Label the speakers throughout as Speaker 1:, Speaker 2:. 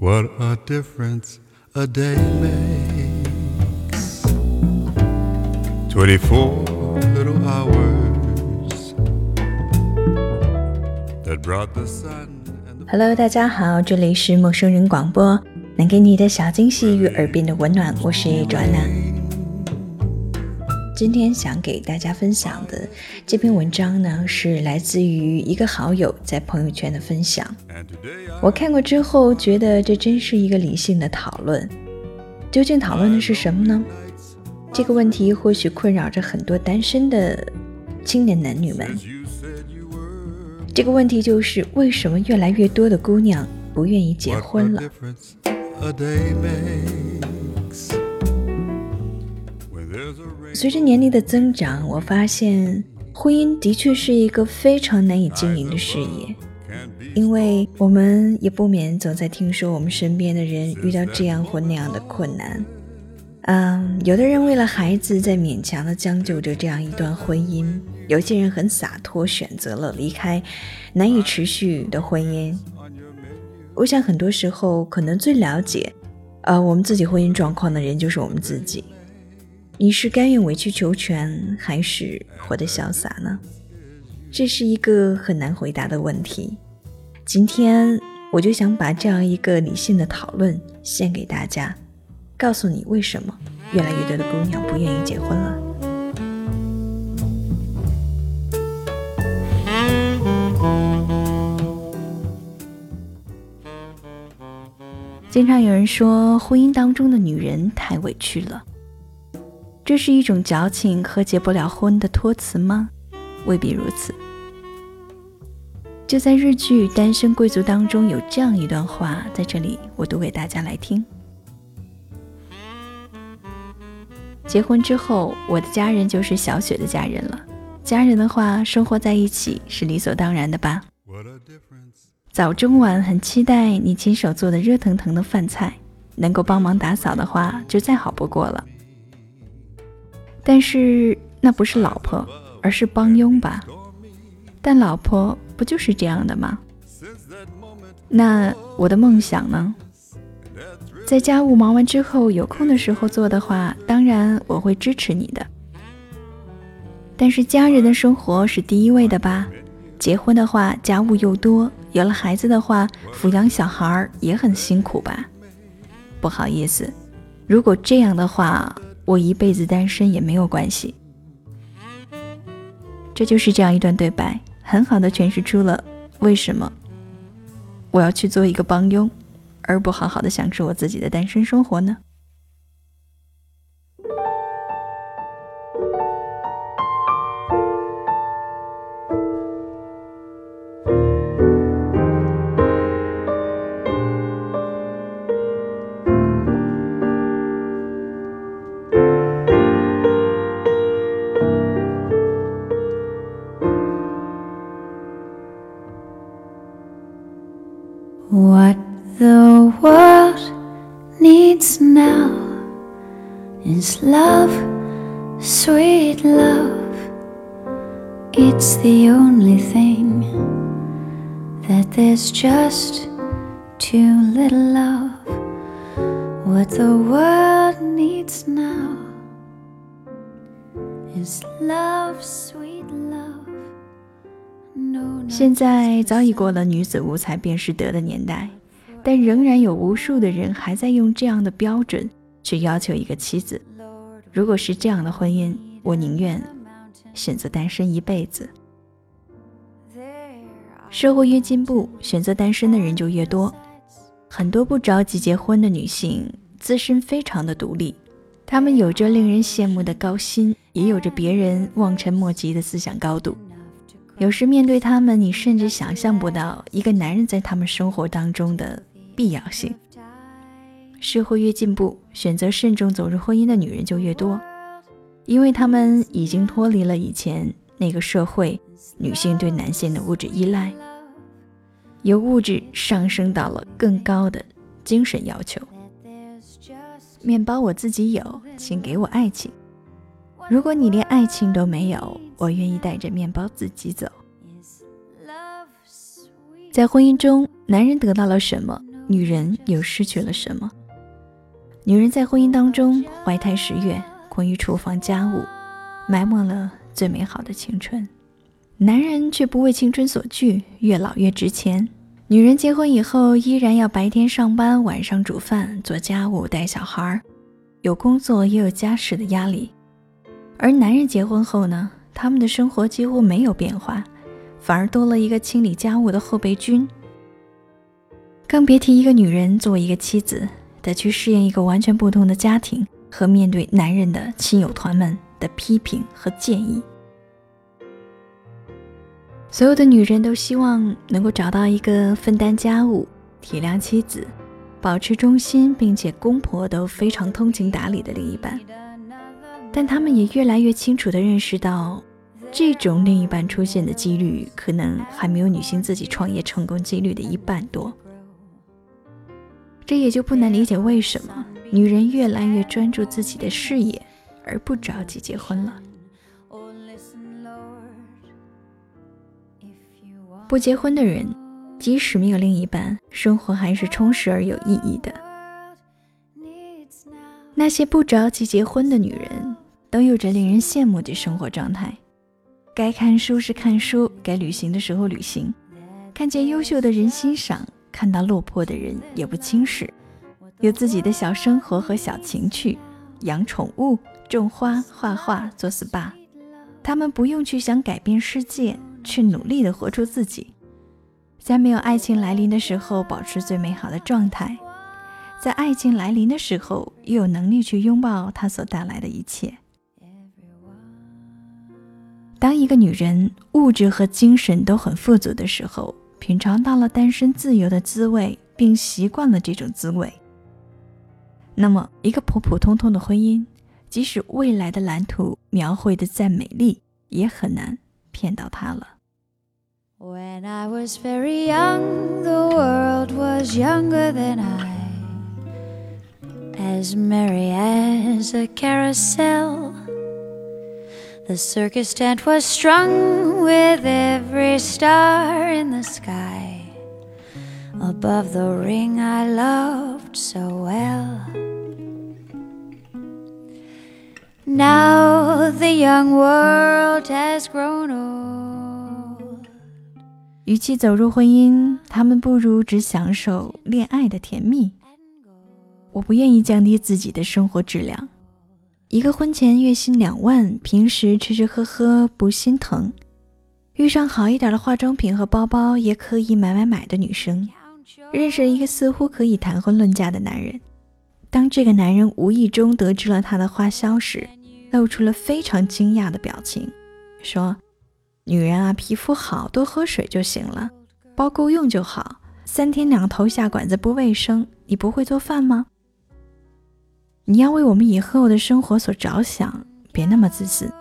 Speaker 1: What a difference a day makes. Twenty-four little hours that brought the sun and the
Speaker 2: Hello，大家好，这里是陌生人广播，能给你的小惊喜与耳边的温暖，我是 Joanna。今天想给大家分享的这篇文章呢，是来自于一个好友在朋友圈的分享。我看过之后，觉得这真是一个理性的讨论。究竟讨论的是什么呢？这个问题或许困扰着很多单身的青年男女们。这个问题就是为什么越来越多的姑娘不愿意结婚了？随着年龄的增长，我发现婚姻的确是一个非常难以经营的事业，因为我们也不免总在听说我们身边的人遇到这样或那样的困难。嗯，有的人为了孩子在勉强的将就着这样一段婚姻，有些人很洒脱，选择了离开难以持续的婚姻。我想很多时候，可能最了解，呃，我们自己婚姻状况的人就是我们自己。你是甘愿委曲求全，还是活得潇洒呢？这是一个很难回答的问题。今天我就想把这样一个理性的讨论献给大家，告诉你为什么越来越多的姑娘不愿意结婚了。经常有人说，婚姻当中的女人太委屈了，这是一种矫情和结不了婚的托词吗？未必如此。就在日剧《单身贵族》当中有这样一段话，在这里我读给大家来听。结婚之后，我的家人就是小雪的家人了。家人的话，生活在一起是理所当然的吧早中晚很期待你亲手做的热腾腾的饭菜，能够帮忙打扫的话，就再好不过了。但是那不是老婆，而是帮佣吧？但老婆不就是这样的吗？那我的梦想呢？在家务忙完之后，有空的时候做的话，当然我会支持你的。但是家人的生活是第一位的吧？结婚的话，家务又多；有了孩子的话，抚养小孩也很辛苦吧？不好意思，如果这样的话，我一辈子单身也没有关系。这就是这样一段对白，很好的诠释出了为什么我要去做一个帮佣，而不好好的享受我自己的单身生活呢？
Speaker 3: Love, sweet love. It's the only thing that there's just too little of. What the world needs now is love, sweet love. No, no,
Speaker 2: 现在早已过了女子无才便是德的年代，但仍然有无数的人还在用这样的标准去要求一个妻子。如果是这样的婚姻，我宁愿选择单身一辈子。社会越进步，选择单身的人就越多。很多不着急结婚的女性，自身非常的独立，她们有着令人羡慕的高薪，也有着别人望尘莫及的思想高度。有时面对她们，你甚至想象不到一个男人在她们生活当中的必要性。社会越进步，选择慎重走入婚姻的女人就越多，因为她们已经脱离了以前那个社会女性对男性的物质依赖，由物质上升到了更高的精神要求。面包我自己有，请给我爱情。如果你连爱情都没有，我愿意带着面包自己走。在婚姻中，男人得到了什么，女人又失去了什么？女人在婚姻当中怀胎十月，困于厨房家务，埋没了最美好的青春。男人却不为青春所惧，越老越值钱。女人结婚以后，依然要白天上班，晚上煮饭、做家务、带小孩，有工作也有家事的压力。而男人结婚后呢，他们的生活几乎没有变化，反而多了一个清理家务的后备军。更别提一个女人作为一个妻子，得去适应一个完全不同的家庭，和面对男人的亲友团们的批评和建议。所有的女人都希望能够找到一个分担家务、体谅妻子、保持忠心，并且公婆都非常通情达理的另一半。但她们也越来越清楚地认识到，这种另一半出现的几率可能还没有女性自己创业成功几率的一半多。这也就不难理解为什么女人越来越专注自己的事业，而不着急结婚了。不结婚的人，即使没有另一半，生活还是充实而有意义的。那些不着急结婚的女人，都有着令人羡慕的生活状态。该看书时看书，该旅行的时候旅行，看见优秀的人欣赏，看到落魄的人也不轻视，有自己的小生活和小情趣，养宠物、种花、画画、做 SPA。他们不用去想改变世界。去努力的活出自己，在没有爱情来临的时候，保持最美好的状态；在爱情来临的时候，又有能力去拥抱它所带来的一切。当一个女人物质和精神都很富足的时候，品尝到了单身自由的滋味，并习惯了这种滋味，那么一个普普通通的婚姻，即使未来的蓝图描绘的再美丽，也很难骗到她了。
Speaker 3: When I was very young, the world was younger than I, as merry as a carousel. The circus tent was strung with every star in the sky above the ring I loved so well. Now the young world has grown old.
Speaker 2: 与其走入婚姻，他们不如只享受恋爱的甜蜜。我不愿意降低自己的生活质量。一个婚前月薪两万，平时吃吃喝喝不心疼，遇上好一点的化妆品和包包也可以买买买的女生，认识了一个似乎可以谈婚论嫁的男人。当这个男人无意中得知了她的花销时，露出了非常惊讶的表情，说。女人啊，皮肤好，多喝水就行了，包够用就好。三天两头下馆子不卫生，你不会做饭吗？你要为我们以后的生活所着想，别那么自私。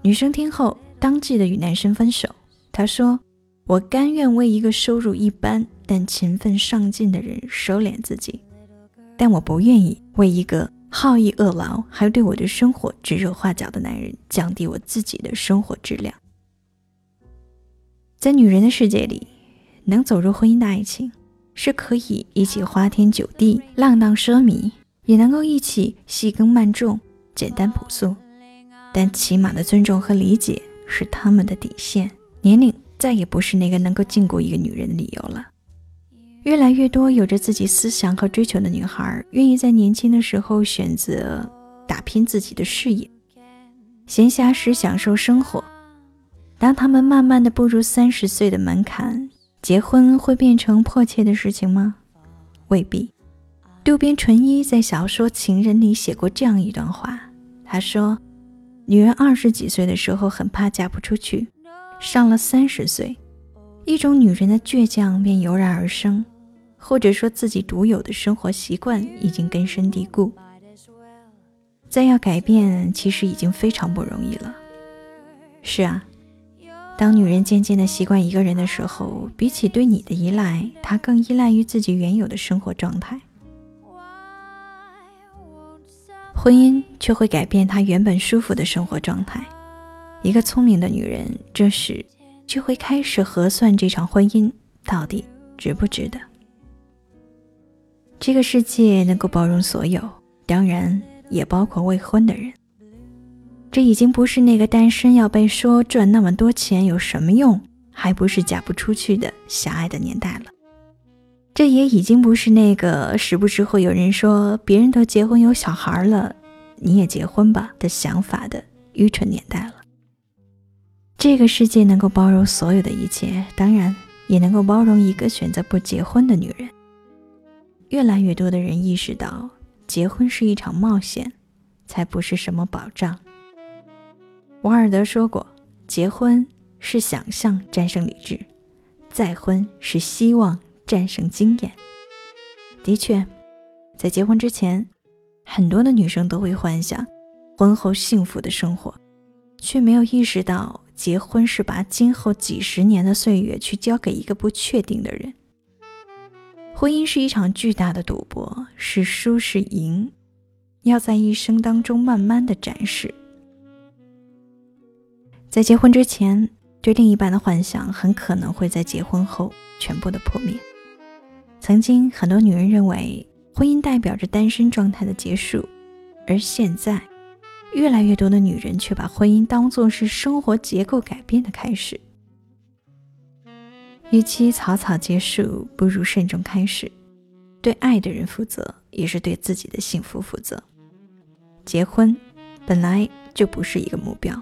Speaker 2: 女生听后当即的与男生分手。她说：“我甘愿为一个收入一般但勤奋上进的人收敛自己，但我不愿意为一个。”好逸恶劳，还对我的生活指手画脚的男人，降低我自己的生活质量。在女人的世界里，能走入婚姻的爱情，是可以一起花天酒地、浪荡奢靡，也能够一起细耕慢种、简单朴素。但起码的尊重和理解是他们的底线。年龄再也不是那个能够禁锢一个女人的理由了。越来越多有着自己思想和追求的女孩，愿意在年轻的时候选择打拼自己的事业，闲暇时享受生活。当他们慢慢的步入三十岁的门槛，结婚会变成迫切的事情吗？未必。渡边淳一在小说《情人》里写过这样一段话，他说：“女人二十几岁的时候很怕嫁不出去，上了三十岁。”一种女人的倔强便油然而生，或者说自己独有的生活习惯已经根深蒂固，再要改变其实已经非常不容易了。是啊，当女人渐渐的习惯一个人的时候，比起对你的依赖，她更依赖于自己原有的生活状态。婚姻却会改变她原本舒服的生活状态。一个聪明的女人，这时。就会开始核算这场婚姻到底值不值得。这个世界能够包容所有，当然也包括未婚的人。这已经不是那个单身要被说赚那么多钱有什么用，还不是嫁不出去的狭隘的年代了。这也已经不是那个时不时会有人说别人都结婚有小孩了，你也结婚吧的想法的愚蠢年代了。这个世界能够包容所有的一切，当然也能够包容一个选择不结婚的女人。越来越多的人意识到，结婚是一场冒险，才不是什么保障。王尔德说过：“结婚是想象战胜理智，再婚是希望战胜经验。”的确，在结婚之前，很多的女生都会幻想婚后幸福的生活，却没有意识到结婚是把今后几十年的岁月去交给一个不确定的人。婚姻是一场巨大的赌博，是输是赢，要在一生当中慢慢的展示。在结婚之前，对另一半的幻想很可能会在结婚后全部的破灭。曾经，很多女人认为婚姻代表着单身状态的结束，而现在，越来越多的女人却把婚姻当作是生活结构改变的开始。与其草草结束，不如慎重开始。对爱的人负责，也是对自己的幸福负责。结婚本来就不是一个目标。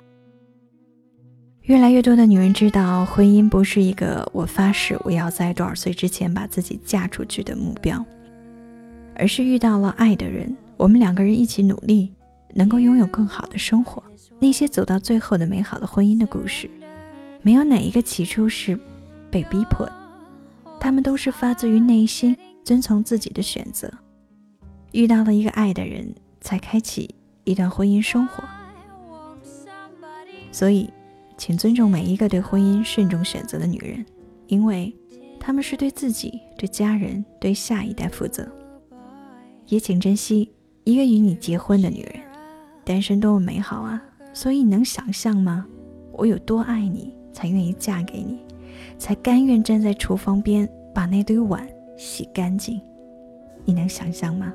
Speaker 2: 越来越多的女人知道，婚姻不是一个我发誓我要在多少岁之前把自己嫁出去的目标，而是遇到了爱的人，我们两个人一起努力，能够拥有更好的生活。那些走到最后的美好的婚姻的故事，没有哪一个起初是被逼迫的，他们都是发自于内心，遵从自己的选择，遇到了一个爱的人，才开启一段婚姻生活。所以。请尊重每一个对婚姻慎重选择的女人，因为她们是对自己、对家人、对下一代负责。也请珍惜一个与你结婚的女人。单身多么美好啊！所以你能想象吗？我有多爱你，才愿意嫁给你，才甘愿站在厨房边把那堆碗洗干净。你能想象吗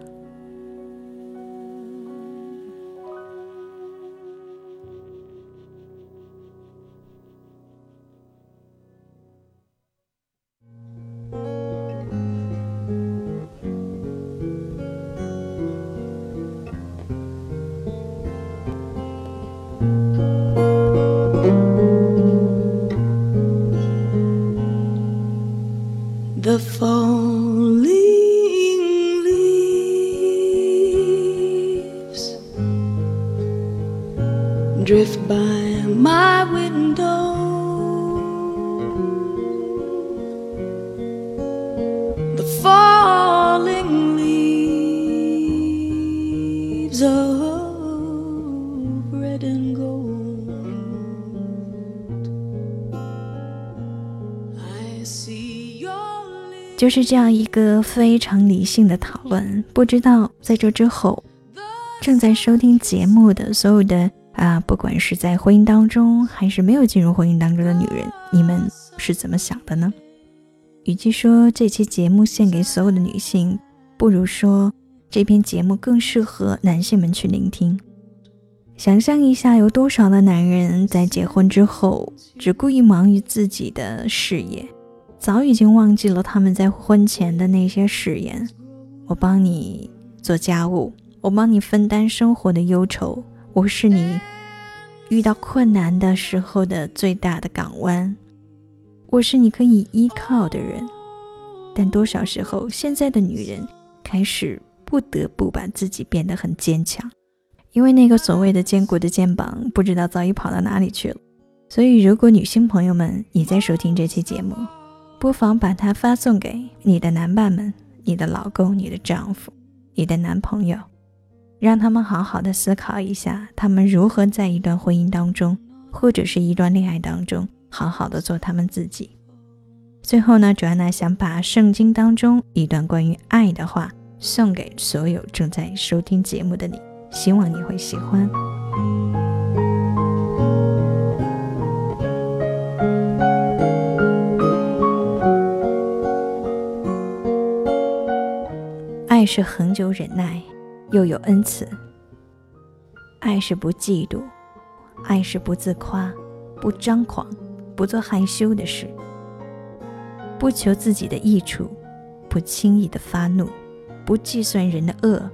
Speaker 4: the fall.
Speaker 2: 就是这样一个非常理性的讨论。不知道在这之后，正在收听节目的所有的啊，不管是在婚姻当中还是没有进入婚姻当中的女人，你们是怎么想的呢？与其说这期节目献给所有的女性，不如说这篇节目更适合男性们去聆听。想象一下，有多少的男人在结婚之后只顾意忙于自己的事业？早已经忘记了他们在婚前的那些誓言。我帮你做家务，我帮你分担生活的忧愁，我是你遇到困难的时候的最大的港湾，我是你可以依靠的人。但多少时候，现在的女人开始不得不把自己变得很坚强，因为那个所谓的坚固的肩膀，不知道早已跑到哪里去了。所以，如果女性朋友们也在收听这期节目，不妨把它发送给你的男伴们、你的老公、你的丈夫、你的男朋友，让他们好好的思考一下，他们如何在一段婚姻当中，或者是一段恋爱当中，好好的做他们自己。最后呢，主安娜想把圣经当中一段关于爱的话送给所有正在收听节目的你，希望你会喜欢。爱是恒久忍耐，又有恩慈；爱是不嫉妒，爱是不自夸，不张狂，不做害羞的事，不求自己的益处，不轻易的发怒，不计算人的恶，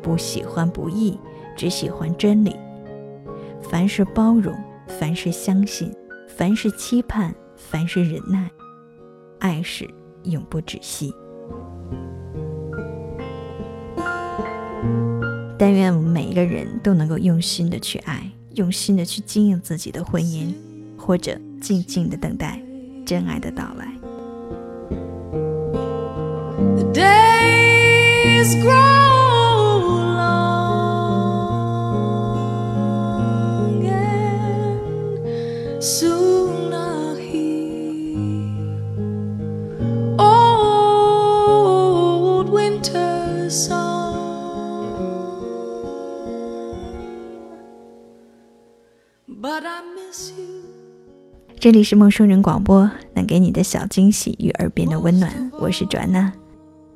Speaker 2: 不喜欢不义，只喜欢真理。凡是包容，凡是相信，凡是期盼，凡是忍耐，爱是永不止息。但愿我们每一个人都能够用心的去爱，用心的去经营自己的婚姻，或者静静的等待真爱的到来。
Speaker 4: The days grow
Speaker 2: 这里是陌生人广播，能给你的小惊喜与耳边的温暖，我是转娜。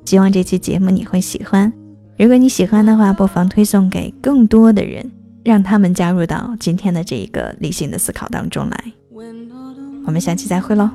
Speaker 2: 希望这期节目你会喜欢。如果你喜欢的话，不妨推送给更多的人，让他们加入到今天的这一个理性的思考当中来。我们下期再会喽。